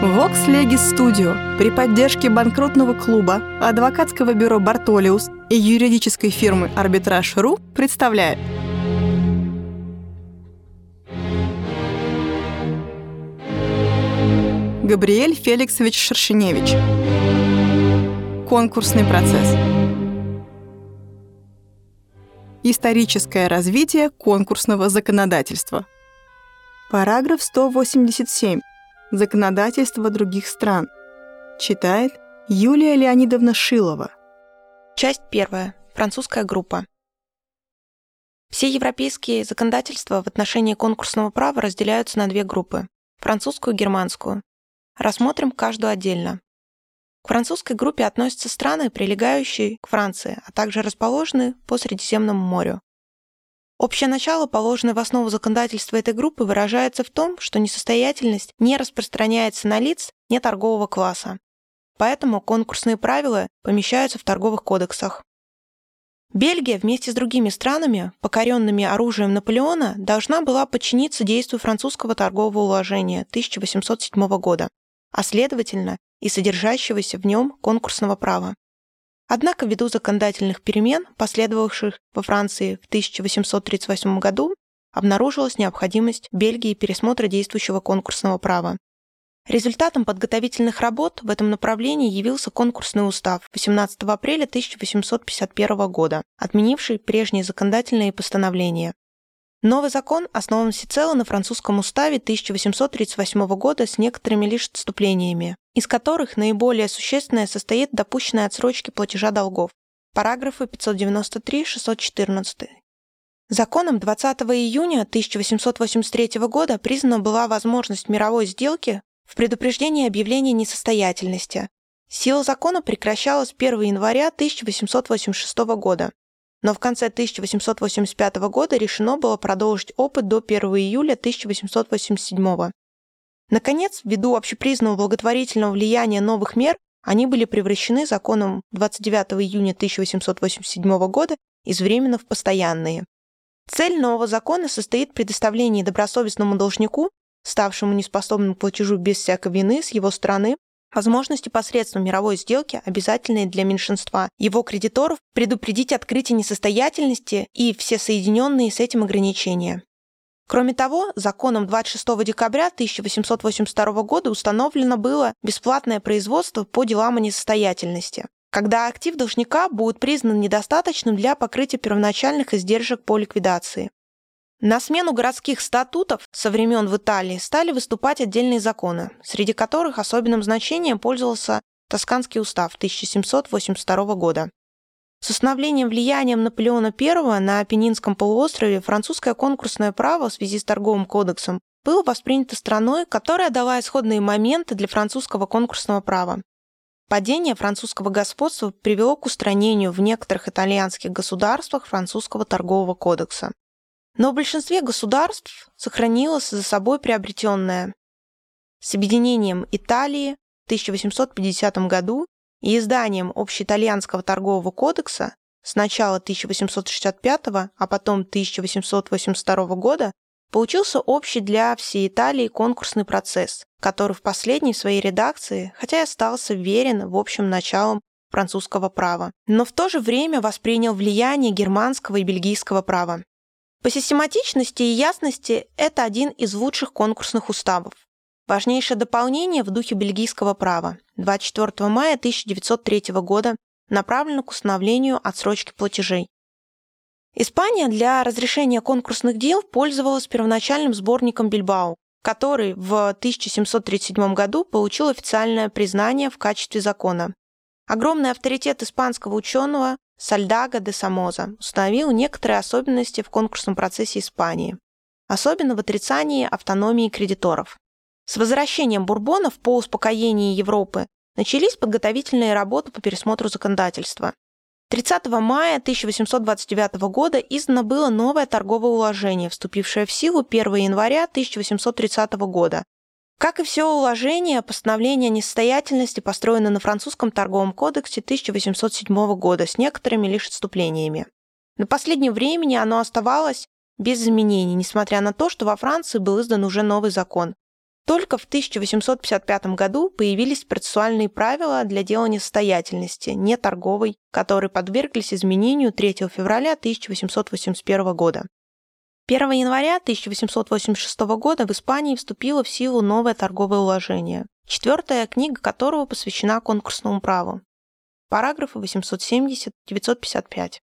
Vox Legis Studio при поддержке банкротного клуба, адвокатского бюро «Бартолиус» и юридической фирмы «Арбитраж.ру» представляет. Габриэль Феликсович Шершеневич. Конкурсный процесс. Историческое развитие конкурсного законодательства. Параграф 187 Законодательство других стран. Читает Юлия Леонидовна Шилова. Часть первая. Французская группа. Все европейские законодательства в отношении конкурсного права разделяются на две группы – французскую и германскую. Рассмотрим каждую отдельно. К французской группе относятся страны, прилегающие к Франции, а также расположенные по Средиземному морю. Общее начало, положенное в основу законодательства этой группы, выражается в том, что несостоятельность не распространяется на лиц не торгового класса. Поэтому конкурсные правила помещаются в торговых кодексах. Бельгия вместе с другими странами, покоренными оружием Наполеона, должна была подчиниться действию французского торгового уложения 1807 года, а следовательно и содержащегося в нем конкурсного права. Однако ввиду законодательных перемен, последовавших во Франции в 1838 году, обнаружилась необходимость Бельгии пересмотра действующего конкурсного права. Результатом подготовительных работ в этом направлении явился конкурсный устав 18 апреля 1851 года, отменивший прежние законодательные постановления. Новый закон основан всецело на французском уставе 1838 года с некоторыми лишь отступлениями, из которых наиболее существенное состоит допущенной отсрочки платежа долгов. Параграфы 593-614. Законом 20 июня 1883 года признана была возможность мировой сделки в предупреждении объявления несостоятельности. Сила закона прекращалась 1 января 1886 года, но в конце 1885 года решено было продолжить опыт до 1 июля 1887. Наконец, ввиду общепризнанного благотворительного влияния новых мер, они были превращены законом 29 июня 1887 года из временно в постоянные. Цель нового закона состоит в предоставлении добросовестному должнику, ставшему неспособным к платежу без всякой вины с его стороны, возможности посредством мировой сделки, обязательные для меньшинства его кредиторов, предупредить открытие несостоятельности и все соединенные с этим ограничения. Кроме того, законом 26 декабря 1882 года установлено было бесплатное производство по делам о несостоятельности, когда актив должника будет признан недостаточным для покрытия первоначальных издержек по ликвидации. На смену городских статутов со времен в Италии стали выступать отдельные законы, среди которых особенным значением пользовался Тосканский устав 1782 года. С установлением влиянием Наполеона I на Апеннинском полуострове французское конкурсное право в связи с торговым кодексом было воспринято страной, которая дала исходные моменты для французского конкурсного права. Падение французского господства привело к устранению в некоторых итальянских государствах французского торгового кодекса. Но в большинстве государств сохранилось за собой приобретенное. С объединением Италии в 1850 году и изданием Общеитальянского торгового кодекса с начала 1865, а потом 1882 года получился общий для всей Италии конкурсный процесс, который в последней своей редакции, хотя и остался верен в общем началам французского права, но в то же время воспринял влияние германского и бельгийского права. По систематичности и ясности это один из лучших конкурсных уставов. Важнейшее дополнение в духе бельгийского права 24 мая 1903 года направлено к установлению отсрочки платежей. Испания для разрешения конкурсных дел пользовалась первоначальным сборником Бильбао, который в 1737 году получил официальное признание в качестве закона. Огромный авторитет испанского ученого Сальдага де Самоза установил некоторые особенности в конкурсном процессе Испании, особенно в отрицании автономии кредиторов. С возвращением бурбонов по успокоении Европы начались подготовительные работы по пересмотру законодательства. 30 мая 1829 года издано было новое торговое уложение, вступившее в силу 1 января 1830 года, как и все уложения, постановление о несостоятельности построено на французском торговом кодексе 1807 года с некоторыми лишь отступлениями. На последнем времени оно оставалось без изменений, несмотря на то, что во Франции был издан уже новый закон. Только в 1855 году появились процессуальные правила для дела несостоятельности, не торговой, которые подверглись изменению 3 февраля 1881 года. 1 января 1886 года в Испании вступило в силу новое торговое уложение, четвертая книга которого посвящена конкурсному праву. Параграфы 870-955.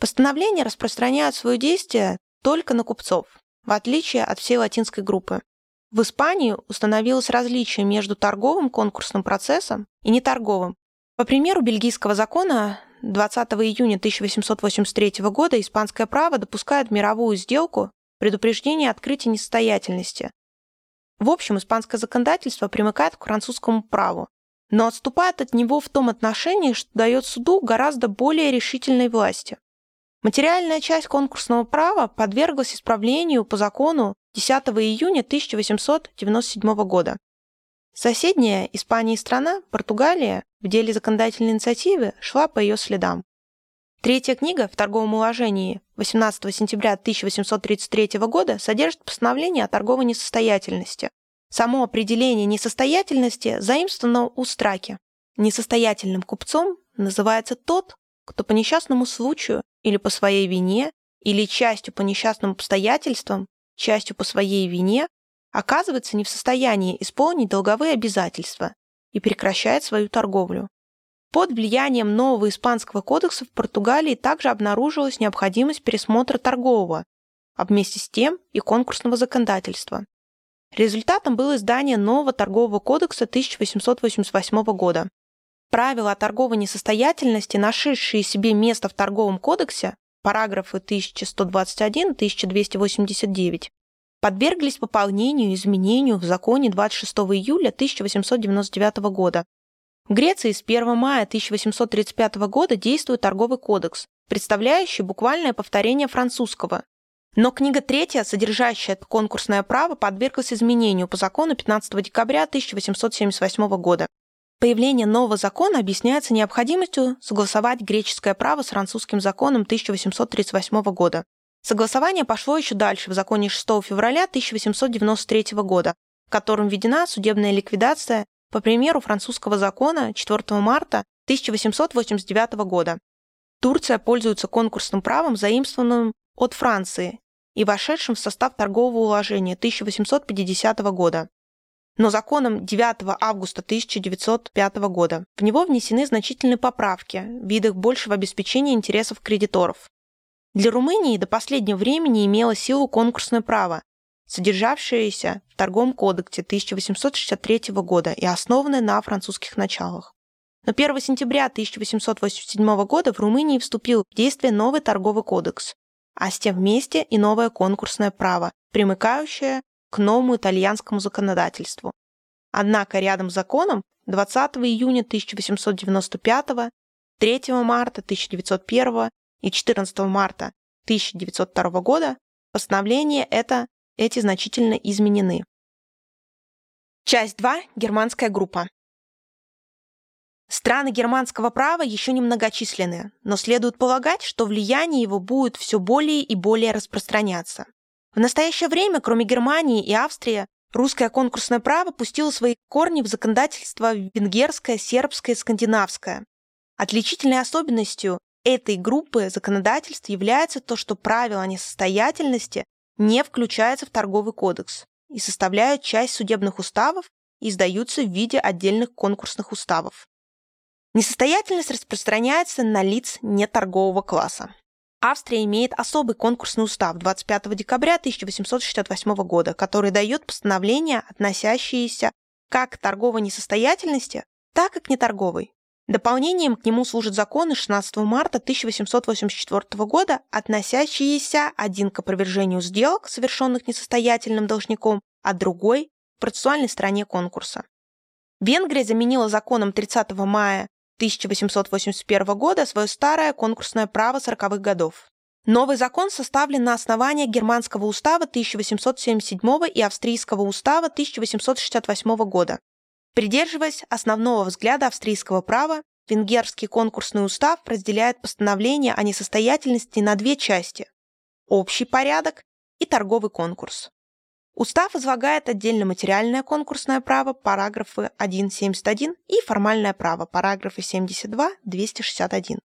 Постановления распространяют свое действие только на купцов, в отличие от всей латинской группы. В Испании установилось различие между торговым конкурсным процессом и неторговым. По примеру бельгийского закона 20 июня 1883 года испанское право допускает мировую сделку предупреждение открытия несостоятельности. В общем, испанское законодательство примыкает к французскому праву, но отступает от него в том отношении, что дает суду гораздо более решительной власти. Материальная часть конкурсного права подверглась исправлению по закону 10 июня 1897 года. Соседняя Испания страна, Португалия, в деле законодательной инициативы шла по ее следам. Третья книга в торговом уложении 18 сентября 1833 года содержит постановление о торговой несостоятельности. Само определение несостоятельности заимствовано у Страки. Несостоятельным купцом называется тот, кто по несчастному случаю или по своей вине, или частью по несчастным обстоятельствам, частью по своей вине, оказывается не в состоянии исполнить долговые обязательства и прекращает свою торговлю. Под влиянием нового испанского кодекса в Португалии также обнаружилась необходимость пересмотра торгового, а вместе с тем и конкурсного законодательства. Результатом было издание нового торгового кодекса 1888 года, Правила о торговой несостоятельности, нашедшие себе место в Торговом кодексе, параграфы 1121-1289, подверглись пополнению и изменению в законе 26 июля 1899 года. В Греции с 1 мая 1835 года действует Торговый кодекс, представляющий буквальное повторение французского. Но книга третья, содержащая конкурсное право, подверглась изменению по закону 15 декабря 1878 года. Появление нового закона объясняется необходимостью согласовать греческое право с французским законом 1838 года. Согласование пошло еще дальше в законе 6 февраля 1893 года, в котором введена судебная ликвидация по примеру французского закона 4 марта 1889 года. Турция пользуется конкурсным правом, заимствованным от Франции и вошедшим в состав торгового уложения 1850 года но законом 9 августа 1905 года. В него внесены значительные поправки в видах большего обеспечения интересов кредиторов. Для Румынии до последнего времени имело силу конкурсное право, содержавшееся в Торговом кодексе 1863 года и основанное на французских началах. Но 1 сентября 1887 года в Румынии вступил в действие новый торговый кодекс, а с тем вместе и новое конкурсное право, примыкающее к новому итальянскому законодательству. Однако рядом с законом 20 июня 1895, 3 марта 1901 и 14 марта 1902 года постановления это, эти значительно изменены. Часть 2. Германская группа. Страны германского права еще не многочисленны, но следует полагать, что влияние его будет все более и более распространяться. В настоящее время, кроме Германии и Австрии, русское конкурсное право пустило свои корни в законодательство венгерское, сербское, скандинавское. Отличительной особенностью этой группы законодательств является то, что правила несостоятельности не включаются в торговый кодекс и составляют часть судебных уставов и издаются в виде отдельных конкурсных уставов. Несостоятельность распространяется на лиц неторгового класса. Австрия имеет особый конкурсный устав 25 декабря 1868 года, который дает постановления, относящиеся как к торговой несостоятельности, так и к неторговой. Дополнением к нему служат законы 16 марта 1884 года, относящиеся один к опровержению сделок, совершенных несостоятельным должником, а другой – к процессуальной стороне конкурса. Венгрия заменила законом 30 мая 1881 года свое старое конкурсное право 40-х годов. Новый закон составлен на основании Германского устава 1877 и Австрийского устава 1868 года. Придерживаясь основного взгляда австрийского права, Венгерский конкурсный устав разделяет постановление о несостоятельности на две части – общий порядок и торговый конкурс. Устав излагает отдельно материальное конкурсное право, параграфы 1.71 и формальное право, параграфы 72-261.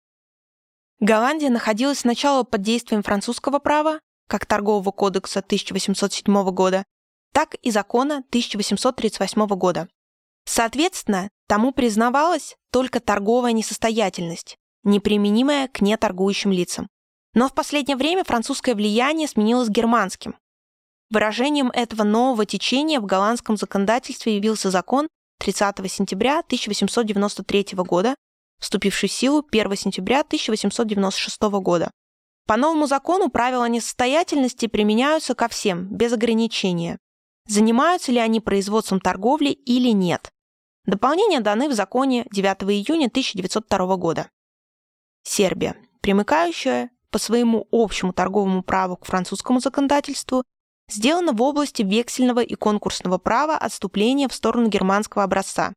Голландия находилась сначала под действием французского права, как Торгового кодекса 1807 года, так и закона 1838 года. Соответственно, тому признавалась только торговая несостоятельность, неприменимая к неторгующим лицам. Но в последнее время французское влияние сменилось германским. Выражением этого нового течения в голландском законодательстве явился закон 30 сентября 1893 года, вступивший в силу 1 сентября 1896 года. По новому закону правила несостоятельности применяются ко всем, без ограничения. Занимаются ли они производством торговли или нет. Дополнения даны в законе 9 июня 1902 года. Сербия, примыкающая по своему общему торговому праву к французскому законодательству, сделана в области вексельного и конкурсного права отступления в сторону германского образца.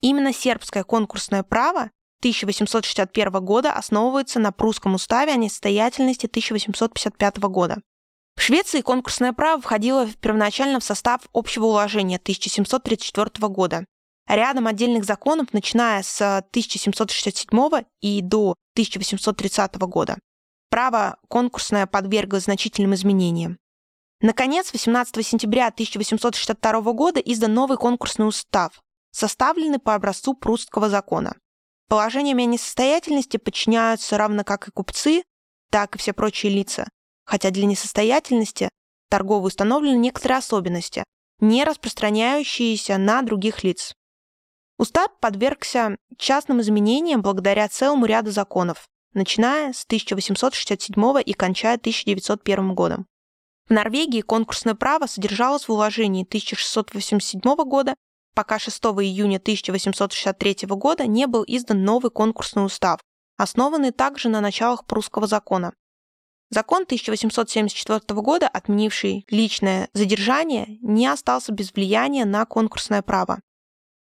Именно сербское конкурсное право 1861 года основывается на прусском уставе о несостоятельности 1855 года. В Швеции конкурсное право входило первоначально в состав общего уложения 1734 года. Рядом отдельных законов, начиная с 1767 и до 1830 года право конкурсное подверглось значительным изменениям. Наконец, 18 сентября 1862 года издан новый конкурсный устав, составленный по образцу прусского закона. Положениями о несостоятельности подчиняются равно как и купцы, так и все прочие лица, хотя для несостоятельности торговой установлены некоторые особенности, не распространяющиеся на других лиц. Устав подвергся частным изменениям благодаря целому ряду законов, начиная с 1867 и кончая 1901 годом. В Норвегии конкурсное право содержалось в уложении 1687 года, пока 6 июня 1863 года не был издан новый конкурсный устав, основанный также на началах прусского закона. Закон 1874 года, отменивший личное задержание, не остался без влияния на конкурсное право.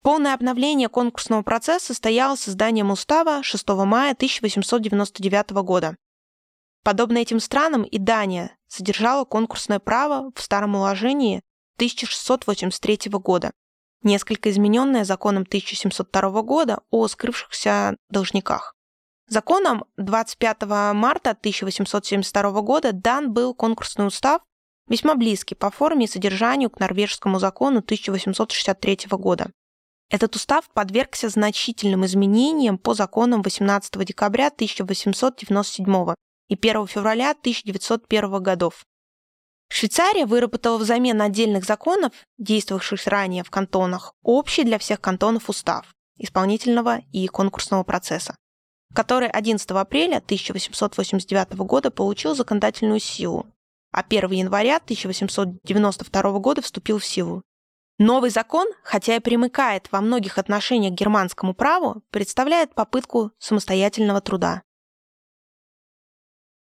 Полное обновление конкурсного процесса состоялось созданием устава 6 мая 1899 года. Подобно этим странам и Дания содержала конкурсное право в старом уложении 1683 года, несколько измененное законом 1702 года о скрывшихся должниках. Законом 25 марта 1872 года дан был конкурсный устав, весьма близкий по форме и содержанию к норвежскому закону 1863 года. Этот устав подвергся значительным изменениям по законам 18 декабря 1897 и 1 февраля 1901 годов. Швейцария выработала взамен отдельных законов, действовавших ранее в кантонах, общий для всех кантонов устав исполнительного и конкурсного процесса, который 11 апреля 1889 года получил законодательную силу, а 1 января 1892 года вступил в силу. Новый закон, хотя и примыкает во многих отношениях к германскому праву, представляет попытку самостоятельного труда.